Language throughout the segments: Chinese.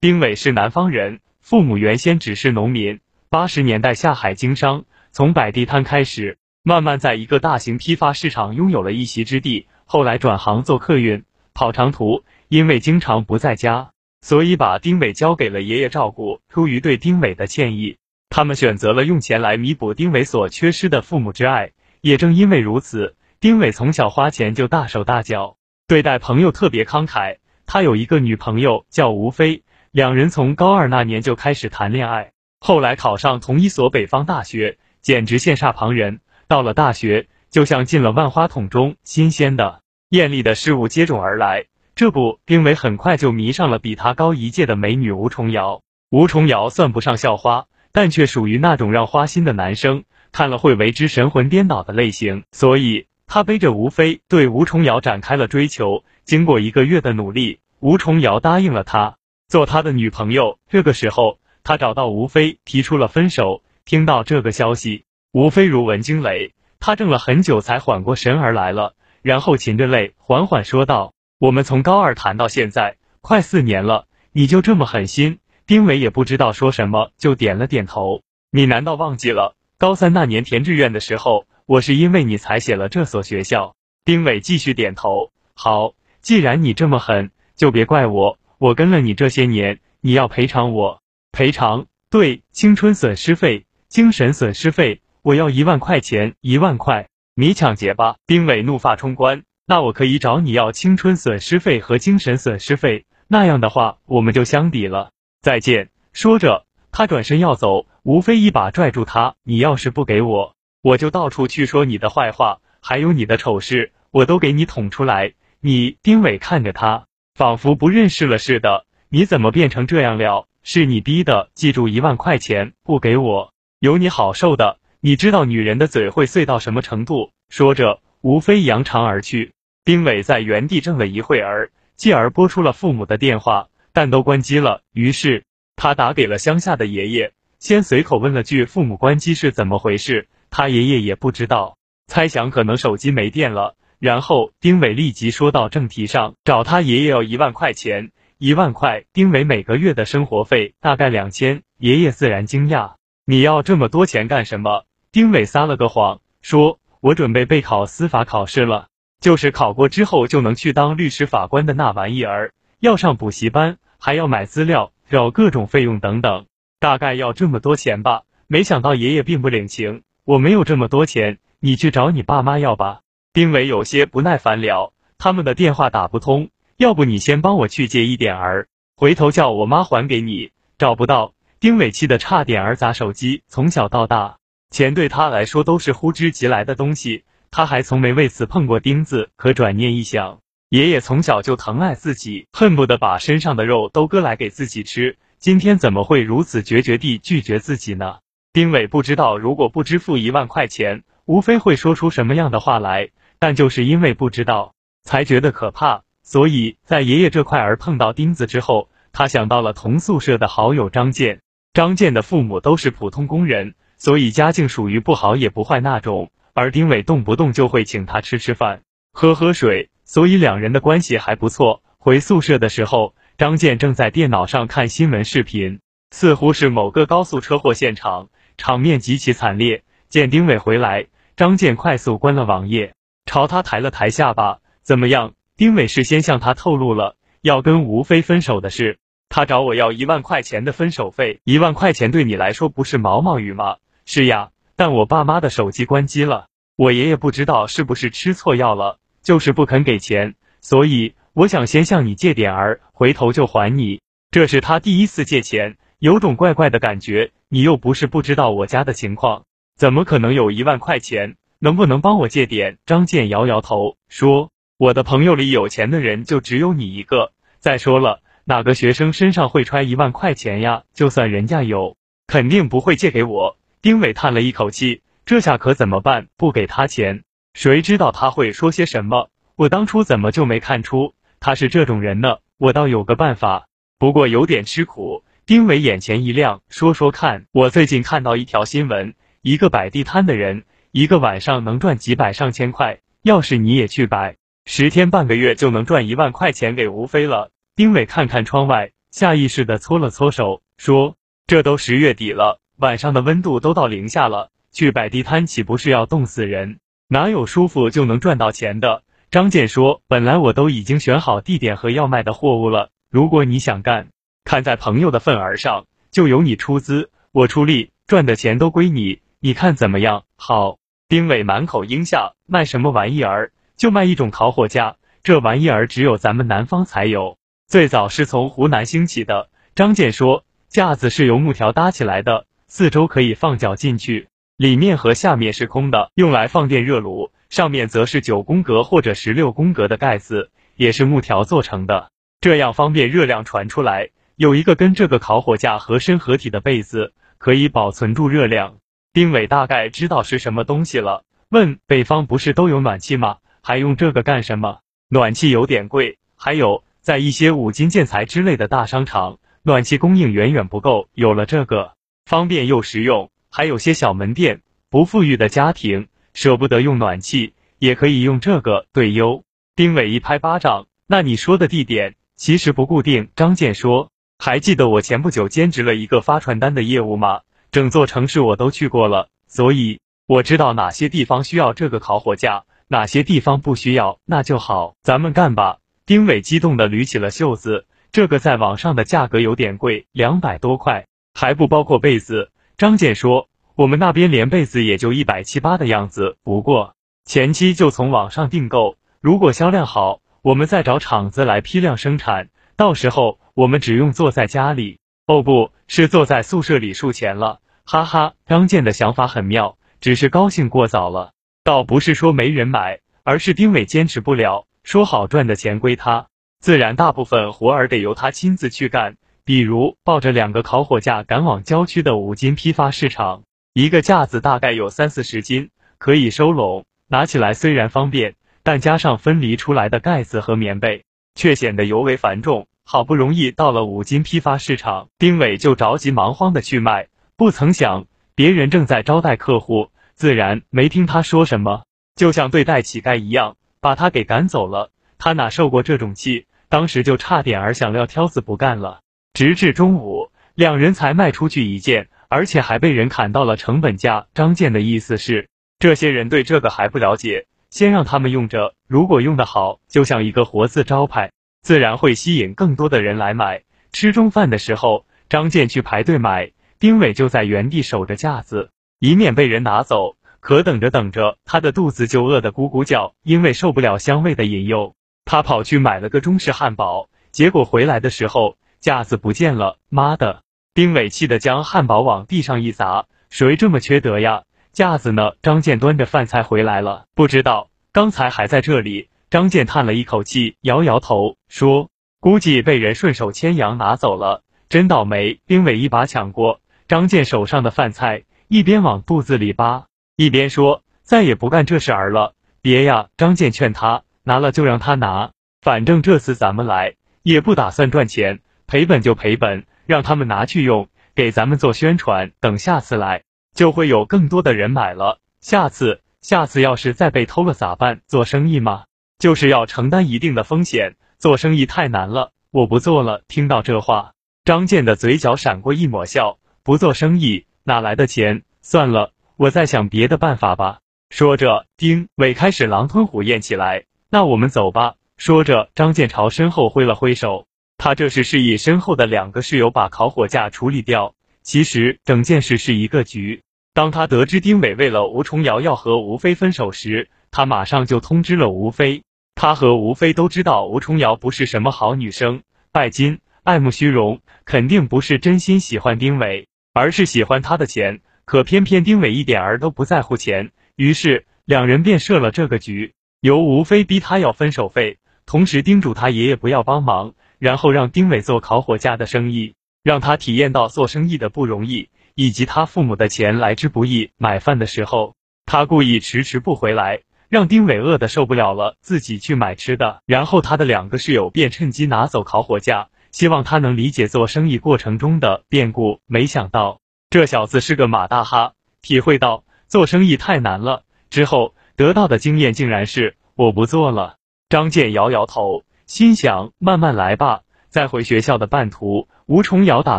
丁伟是南方人，父母原先只是农民，八十年代下海经商，从摆地摊开始，慢慢在一个大型批发市场拥有了一席之地，后来转行做客运，跑长途。因为经常不在家，所以把丁伟交给了爷爷照顾。出于对丁伟的歉意，他们选择了用钱来弥补丁伟所缺失的父母之爱。也正因为如此，丁伟从小花钱就大手大脚，对待朋友特别慷慨。他有一个女朋友叫吴飞，两人从高二那年就开始谈恋爱，后来考上同一所北方大学，简直羡煞旁人。到了大学，就像进了万花筒中，新鲜的、艳丽的事物接踵而来。这不，丁伟很快就迷上了比他高一届的美女吴重瑶。吴重瑶算不上校花，但却属于那种让花心的男生看了会为之神魂颠倒的类型。所以，他背着吴飞对吴重瑶展开了追求。经过一个月的努力，吴重瑶答应了他做他的女朋友。这个时候，他找到吴飞提出了分手。听到这个消息，吴飞如闻惊雷，他怔了很久才缓过神儿来了，然后噙着泪缓缓说道。我们从高二谈到现在，快四年了，你就这么狠心？丁伟也不知道说什么，就点了点头。你难道忘记了高三那年填志愿的时候，我是因为你才写了这所学校？丁伟继续点头。好，既然你这么狠，就别怪我。我跟了你这些年，你要赔偿我。赔偿？对，青春损失费、精神损失费，我要一万块钱，一万块。你抢劫吧！丁伟怒发冲冠。那我可以找你要青春损失费和精神损失费，那样的话我们就相抵了。再见。说着，他转身要走，吴非一把拽住他：“你要是不给我，我就到处去说你的坏话，还有你的丑事，我都给你捅出来。”你丁伟看着他，仿佛不认识了似的。你怎么变成这样了？是你逼的。记住，一万块钱不给我，有你好受的。你知道女人的嘴会碎到什么程度？说着，吴非扬长而去。丁伟在原地怔了一会儿，继而拨出了父母的电话，但都关机了。于是他打给了乡下的爷爷，先随口问了句：“父母关机是怎么回事？”他爷爷也不知道，猜想可能手机没电了。然后丁伟立即说到正题上，找他爷爷要一万块钱，一万块。丁伟每个月的生活费大概两千，爷爷自然惊讶：“你要这么多钱干什么？”丁伟撒了个谎，说：“我准备备考司法考试了。”就是考过之后就能去当律师、法官的那玩意儿，要上补习班，还要买资料，找各种费用等等，大概要这么多钱吧。没想到爷爷并不领情，我没有这么多钱，你去找你爸妈要吧。丁伟有些不耐烦了，他们的电话打不通，要不你先帮我去借一点儿，回头叫我妈还给你。找不到，丁伟气得差点儿砸手机。从小到大，钱对他来说都是呼之即来的东西。他还从没为此碰过钉子，可转念一想，爷爷从小就疼爱自己，恨不得把身上的肉都割来给自己吃，今天怎么会如此决绝地拒绝自己呢？丁伟不知道，如果不支付一万块钱，无非会说出什么样的话来，但就是因为不知道，才觉得可怕。所以在爷爷这块儿碰到钉子之后，他想到了同宿舍的好友张健。张健的父母都是普通工人，所以家境属于不好也不坏那种。而丁伟动不动就会请他吃吃饭、喝喝水，所以两人的关系还不错。回宿舍的时候，张健正在电脑上看新闻视频，似乎是某个高速车祸现场，场面极其惨烈。见丁伟回来，张健快速关了网页，朝他抬了抬下巴：“怎么样？”丁伟事先向他透露了要跟吴非分手的事，他找我要一万块钱的分手费。一万块钱对你来说不是毛毛雨吗？是呀。但我爸妈的手机关机了，我爷爷不知道是不是吃错药了，就是不肯给钱，所以我想先向你借点儿，回头就还你。这是他第一次借钱，有种怪怪的感觉。你又不是不知道我家的情况，怎么可能有一万块钱？能不能帮我借点？张健摇摇头说：“我的朋友里有钱的人就只有你一个。再说了，哪个学生身上会揣一万块钱呀？就算人家有，肯定不会借给我。”丁伟叹了一口气，这下可怎么办？不给他钱，谁知道他会说些什么？我当初怎么就没看出他是这种人呢？我倒有个办法，不过有点吃苦。丁伟眼前一亮，说说看，我最近看到一条新闻，一个摆地摊的人，一个晚上能赚几百上千块，要是你也去摆，十天半个月就能赚一万块钱给吴飞了。丁伟看看窗外，下意识的搓了搓手，说：“这都十月底了，晚上的温度都到零下了，去摆地摊岂不是要冻死人？哪有舒服就能赚到钱的？”张健说：“本来我都已经选好地点和要卖的货物了，如果你想干，看在朋友的份儿上，就由你出资，我出力，赚的钱都归你，你看怎么样？”好。丁伟满口应下，卖什么玩意儿？就卖一种烤火架，这玩意儿只有咱们南方才有，最早是从湖南兴起的。张健说，架子是由木条搭起来的，四周可以放脚进去，里面和下面是空的，用来放电热炉，上面则是九宫格或者十六宫格的盖子，也是木条做成的，这样方便热量传出来。有一个跟这个烤火架合身合体的被子，可以保存住热量。丁伟大概知道是什么东西了，问：“北方不是都有暖气吗？还用这个干什么？暖气有点贵，还有在一些五金建材之类的大商场，暖气供应远远不够。有了这个，方便又实用。还有些小门店，不富裕的家庭舍不得用暖气，也可以用这个。对优。丁伟一拍巴掌：“那你说的地点其实不固定。”张健说：“还记得我前不久兼职了一个发传单的业务吗？”整座城市我都去过了，所以我知道哪些地方需要这个烤火架，哪些地方不需要。那就好，咱们干吧！丁伟激动的捋起了袖子。这个在网上的价格有点贵，两百多块，还不包括被子。张健说，我们那边连被子也就一百七八的样子，不过前期就从网上订购，如果销量好，我们再找厂子来批量生产，到时候我们只用坐在家里。哦，不是坐在宿舍里数钱了，哈哈！张健的想法很妙，只是高兴过早了。倒不是说没人买，而是丁伟坚持不了。说好赚的钱归他，自然大部分活儿得由他亲自去干。比如抱着两个烤火架赶往郊区的五金批发市场，一个架子大概有三四十斤，可以收拢，拿起来虽然方便，但加上分离出来的盖子和棉被，却显得尤为繁重。好不容易到了五金批发市场，丁伟就着急忙慌的去卖，不曾想别人正在招待客户，自然没听他说什么，就像对待乞丐一样，把他给赶走了。他哪受过这种气，当时就差点儿想撂挑子不干了。直至中午，两人才卖出去一件，而且还被人砍到了成本价。张健的意思是，这些人对这个还不了解，先让他们用着，如果用得好，就像一个活字招牌。自然会吸引更多的人来买。吃中饭的时候，张健去排队买，丁伟就在原地守着架子，以免被人拿走。可等着等着，他的肚子就饿得咕咕叫，因为受不了香味的引诱，他跑去买了个中式汉堡。结果回来的时候，架子不见了。妈的！丁伟气得将汉堡往地上一砸，谁这么缺德呀？架子呢？张健端着饭菜回来了，不知道刚才还在这里。张健叹了一口气，摇摇头说：“估计被人顺手牵羊拿走了，真倒霉。”丁伟一把抢过张健手上的饭菜，一边往肚子里扒，一边说：“再也不干这事儿了。”别呀！张健劝他：“拿了就让他拿，反正这次咱们来也不打算赚钱，赔本就赔本，让他们拿去用，给咱们做宣传。等下次来，就会有更多的人买了。下次，下次要是再被偷了咋办？做生意嘛？”就是要承担一定的风险，做生意太难了，我不做了。听到这话，张健的嘴角闪过一抹笑。不做生意哪来的钱？算了，我再想别的办法吧。说着，丁伟开始狼吞虎咽起来。那我们走吧。说着，张建朝身后挥了挥手，他这是示意身后的两个室友把烤火架处理掉。其实整件事是一个局。当他得知丁伟为了吴重瑶要和吴飞分手时，他马上就通知了吴飞。他和吴飞都知道吴重瑶不是什么好女生，拜金、爱慕虚荣，肯定不是真心喜欢丁伟，而是喜欢他的钱。可偏偏丁伟一点儿都不在乎钱，于是两人便设了这个局，由吴飞逼他要分手费，同时叮嘱他爷爷不要帮忙，然后让丁伟做烤火架的生意，让他体验到做生意的不容易，以及他父母的钱来之不易。买饭的时候，他故意迟迟不回来。让丁伟饿得受不了了，自己去买吃的。然后他的两个室友便趁机拿走烤火架，希望他能理解做生意过程中的变故。没想到这小子是个马大哈，体会到做生意太难了之后，得到的经验竟然是我不做了。张健摇摇头，心想慢慢来吧，在。回学校的半途，吴重瑶打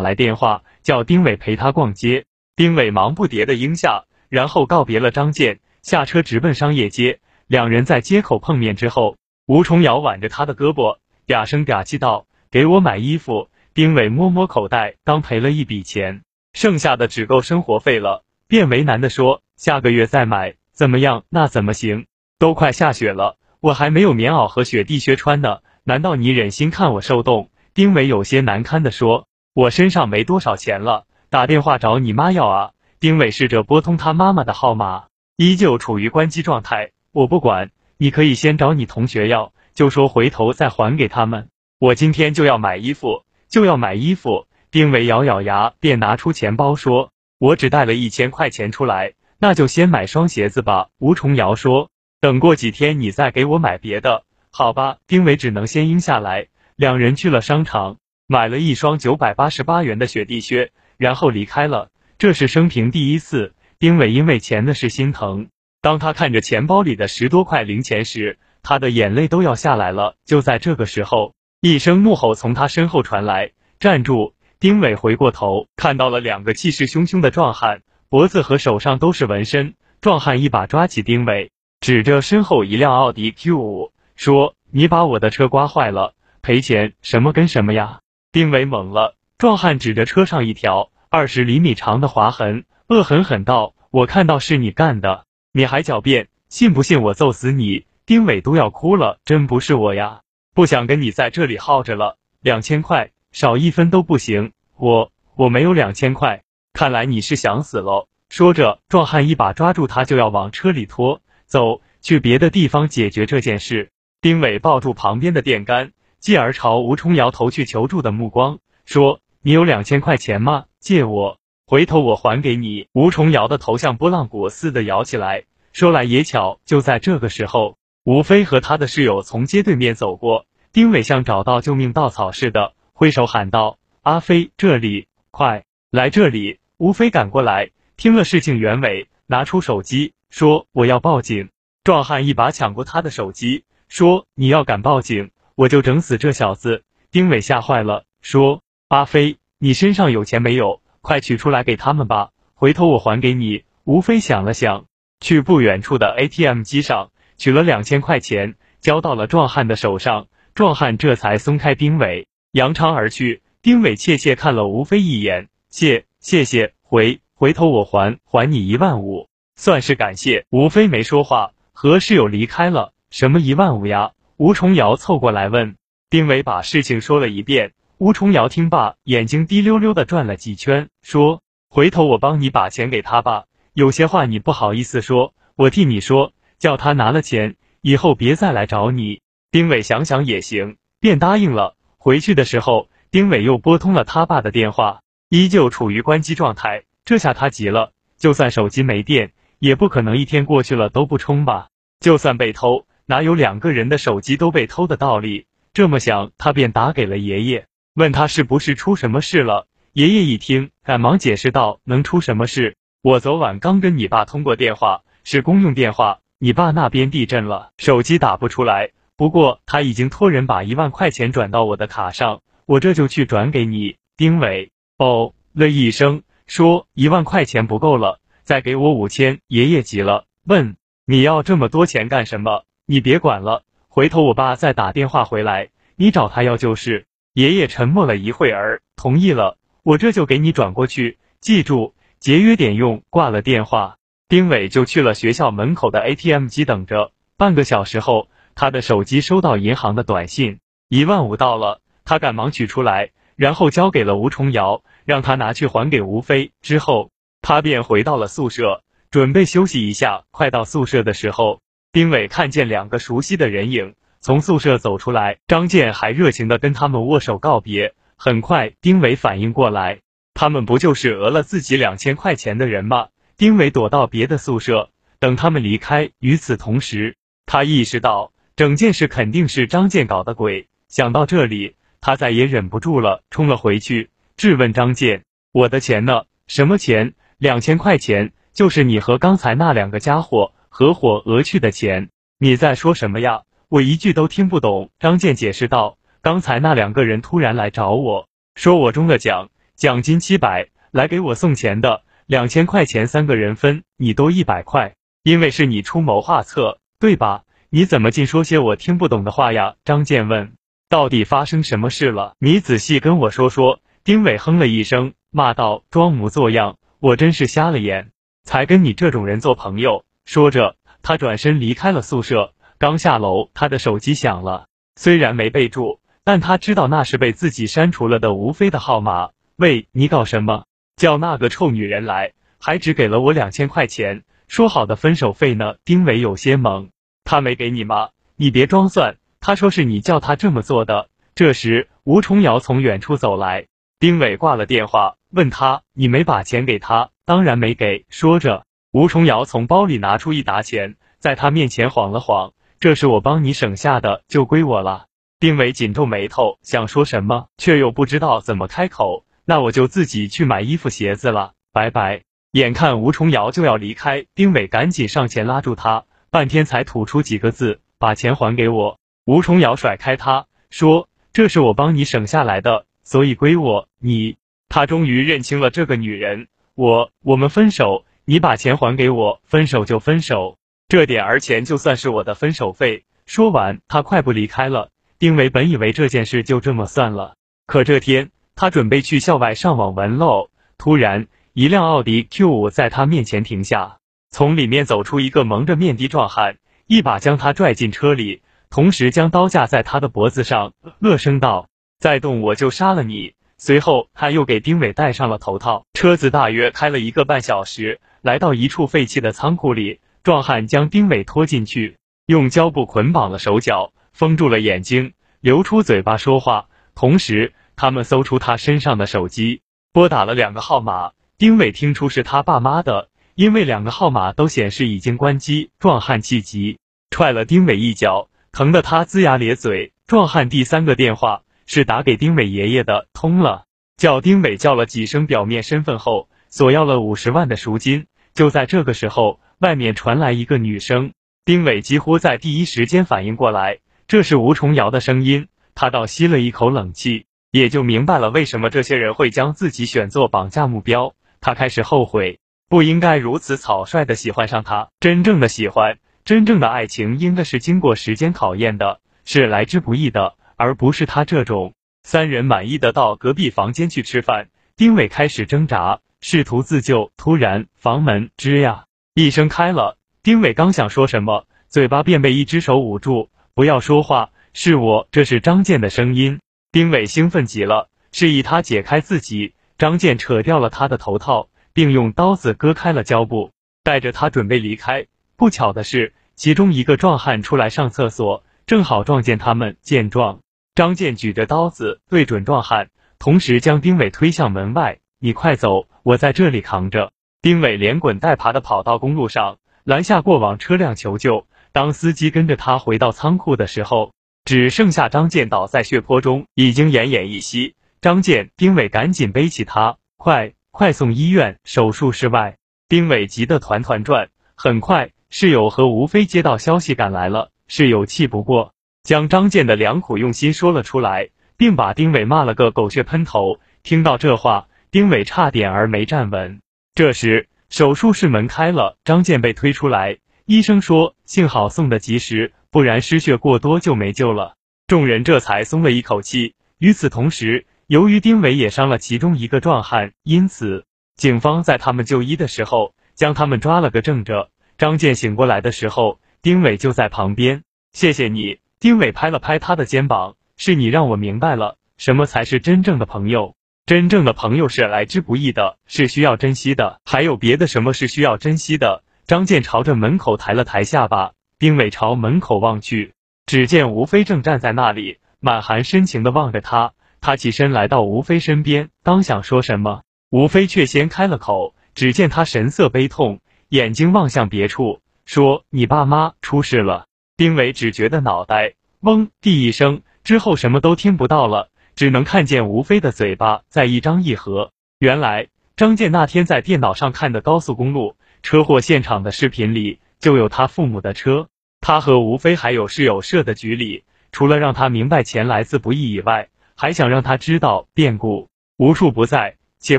来电话，叫丁伟陪他逛街。丁伟忙不迭的应下，然后告别了张健，下车直奔商业街。两人在街口碰面之后，吴重瑶挽着他的胳膊，嗲声嗲气道：“给我买衣服。”丁伟摸摸口袋，刚赔了一笔钱，剩下的只够生活费了，便为难的说：“下个月再买，怎么样？那怎么行？都快下雪了，我还没有棉袄和雪地靴穿呢。难道你忍心看我受冻？”丁伟有些难堪的说：“我身上没多少钱了。”打电话找你妈要啊！丁伟试着拨通他妈妈的号码，依旧处于关机状态。我不管，你可以先找你同学要，就说回头再还给他们。我今天就要买衣服，就要买衣服。丁伟咬咬牙，便拿出钱包说：“我只带了一千块钱出来，那就先买双鞋子吧。”吴重瑶说：“等过几天你再给我买别的，好吧？”丁伟只能先应下来。两人去了商场，买了一双九百八十八元的雪地靴。然后离开了，这是生平第一次。丁伟因为钱的事心疼。当他看着钱包里的十多块零钱时，他的眼泪都要下来了。就在这个时候，一声怒吼从他身后传来：“站住！”丁伟回过头，看到了两个气势汹汹的壮汉，脖子和手上都是纹身。壮汉一把抓起丁伟，指着身后一辆奥迪 Q 五说：“你把我的车刮坏了，赔钱！什么跟什么呀？”丁伟懵了。壮汉指着车上一条二十厘米长的划痕，恶狠狠道：“我看到是你干的，你还狡辩，信不信我揍死你？”丁伟都要哭了，真不是我呀，不想跟你在这里耗着了。两千块，少一分都不行。我我没有两千块，看来你是想死喽。说着，壮汉一把抓住他，就要往车里拖，走去别的地方解决这件事。丁伟抱住旁边的电杆，继而朝吴冲瑶投去求助的目光，说。你有两千块钱吗？借我，回头我还给你。吴重瑶的头像拨浪鼓似的摇起来。说来也巧，就在这个时候，吴飞和他的室友从街对面走过。丁伟像找到救命稻草似的，挥手喊道：“阿飞，这里，快来这里！”吴飞赶过来，听了事情原委，拿出手机说：“我要报警。”壮汉一把抢过他的手机，说：“你要敢报警，我就整死这小子。”丁伟吓坏了，说。阿飞，你身上有钱没有？快取出来给他们吧，回头我还给你。吴飞想了想，去不远处的 ATM 机上取了两千块钱，交到了壮汉的手上。壮汉这才松开丁伟，扬长而去。丁伟怯怯看了吴飞一眼，谢谢谢，回回头我还还你一万五，算是感谢。吴飞没说话，和室友离开了。什么一万五呀？吴重瑶凑过来问。丁伟把事情说了一遍。吴重瑶听罢，眼睛滴溜溜的转了几圈，说：“回头我帮你把钱给他吧。有些话你不好意思说，我替你说，叫他拿了钱以后别再来找你。”丁伟想想也行，便答应了。回去的时候，丁伟又拨通了他爸的电话，依旧处于关机状态。这下他急了，就算手机没电，也不可能一天过去了都不充吧？就算被偷，哪有两个人的手机都被偷的道理？这么想，他便打给了爷爷。问他是不是出什么事了？爷爷一听，赶忙解释道：“能出什么事？我昨晚刚跟你爸通过电话，是公用电话，你爸那边地震了，手机打不出来。不过他已经托人把一万块钱转到我的卡上，我这就去转给你。”丁伟哦了一声，说：“一万块钱不够了，再给我五千。”爷爷急了，问：“你要这么多钱干什么？你别管了，回头我爸再打电话回来，你找他要就是。”爷爷沉默了一会儿，同意了，我这就给你转过去。记住，节约点用。挂了电话，丁伟就去了学校门口的 ATM 机等着。半个小时后，他的手机收到银行的短信，一万五到了。他赶忙取出来，然后交给了吴重瑶，让他拿去还给吴飞。之后，他便回到了宿舍，准备休息一下。快到宿舍的时候，丁伟看见两个熟悉的人影。从宿舍走出来，张健还热情的跟他们握手告别。很快，丁伟反应过来，他们不就是讹了自己两千块钱的人吗？丁伟躲到别的宿舍，等他们离开。与此同时，他意识到整件事肯定是张健搞的鬼。想到这里，他再也忍不住了，冲了回去，质问张健：“我的钱呢？什么钱？两千块钱，就是你和刚才那两个家伙合伙讹去的钱。你在说什么呀？”我一句都听不懂。张健解释道：“刚才那两个人突然来找我，说我中了奖，奖金七百，来给我送钱的，两千块钱三个人分，你多一百块，因为是你出谋划策，对吧？你怎么尽说些我听不懂的话呀？张健问。到底发生什么事了？你仔细跟我说说。丁伟哼了一声，骂道：“装模作样，我真是瞎了眼，才跟你这种人做朋友。”说着，他转身离开了宿舍。刚下楼，他的手机响了，虽然没备注，但他知道那是被自己删除了的吴飞的号码。喂，你搞什么？叫那个臭女人来，还只给了我两千块钱，说好的分手费呢？丁伟有些懵，他没给你吗？你别装蒜。他说是你叫他这么做的。这时，吴重瑶从远处走来，丁伟挂了电话，问他：“你没把钱给他？”“当然没给。”说着，吴重瑶从包里拿出一沓钱，在他面前晃了晃：“这是我帮你省下的，就归我了。”丁伟紧皱眉头，想说什么，却又不知道怎么开口。那我就自己去买衣服鞋子了，拜拜。眼看吴重瑶就要离开，丁伟赶紧上前拉住他，半天才吐出几个字：“把钱还给我。”吴重瑶甩开他，说：“这是我帮你省下来的，所以归我。你，他终于认清了这个女人。我，我们分手，你把钱还给我，分手就分手，这点儿钱就算是我的分手费。”说完，他快步离开了。丁伟本以为这件事就这么算了，可这天他准备去校外上网玩喽。突然，一辆奥迪 Q 五在他面前停下，从里面走出一个蒙着面的壮汉，一把将他拽进车里。同时将刀架在他的脖子上，恶声道：“再动我就杀了你。”随后，他又给丁伟戴上了头套。车子大约开了一个半小时，来到一处废弃的仓库里。壮汉将丁伟拖进去，用胶布捆绑了手脚，封住了眼睛，留出嘴巴说话。同时，他们搜出他身上的手机，拨打了两个号码。丁伟听出是他爸妈的，因为两个号码都显示已经关机。壮汉气急，踹了丁伟一脚。疼得他龇牙咧嘴。壮汉第三个电话是打给丁伟爷爷的，通了。叫丁伟叫了几声，表面身份后，索要了五十万的赎金。就在这个时候，外面传来一个女声。丁伟几乎在第一时间反应过来，这是吴重瑶的声音。他倒吸了一口冷气，也就明白了为什么这些人会将自己选作绑架目标。他开始后悔，不应该如此草率的喜欢上他。真正的喜欢。真正的爱情应该是经过时间考验的，是来之不易的，而不是他这种。三人满意的到隔壁房间去吃饭，丁伟开始挣扎，试图自救。突然，房门吱呀一声开了，丁伟刚想说什么，嘴巴便被一只手捂住。不要说话，是我，这是张健的声音。丁伟兴奋极了，示意他解开自己。张健扯掉了他的头套，并用刀子割开了胶布，带着他准备离开。不巧的是，其中一个壮汉出来上厕所，正好撞见他们。见状，张健举着刀子对准壮汉，同时将丁伟推向门外：“你快走，我在这里扛着。”丁伟连滚带爬的跑到公路上，拦下过往车辆求救。当司机跟着他回到仓库的时候，只剩下张健倒在血泊中，已经奄奄一息。张健、丁伟赶紧背起他，快快送医院！手术室外，丁伟急得团团转。很快。室友和吴飞接到消息赶来了，室友气不过，将张健的良苦用心说了出来，并把丁伟骂了个狗血喷头。听到这话，丁伟差点儿没站稳。这时，手术室门开了，张健被推出来。医生说：“幸好送的及时，不然失血过多就没救了。”众人这才松了一口气。与此同时，由于丁伟也伤了其中一个壮汉，因此警方在他们就医的时候将他们抓了个正着。张健醒过来的时候，丁伟就在旁边。谢谢你，丁伟拍了拍他的肩膀，是你让我明白了什么才是真正的朋友。真正的朋友是来之不易的，是需要珍惜的。还有别的什么是需要珍惜的？张健朝着门口抬了抬下巴，丁伟朝门口望去，只见吴飞正站在那里，满含深情的望着他。他起身来到吴飞身边，刚想说什么，吴飞却先开了口。只见他神色悲痛。眼睛望向别处，说：“你爸妈出事了。”丁伟只觉得脑袋嗡地一声，之后什么都听不到了，只能看见吴飞的嘴巴在一张一合。原来张健那天在电脑上看的高速公路车祸现场的视频里就有他父母的车。他和吴飞还有室友设的局里，除了让他明白钱来自不易以外，还想让他知道变故无处不在，且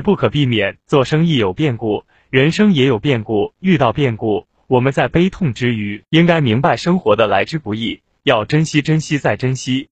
不可避免。做生意有变故，人生也有变故。遇到变故，我们在悲痛之余，应该明白生活的来之不易，要珍惜、珍惜再珍惜。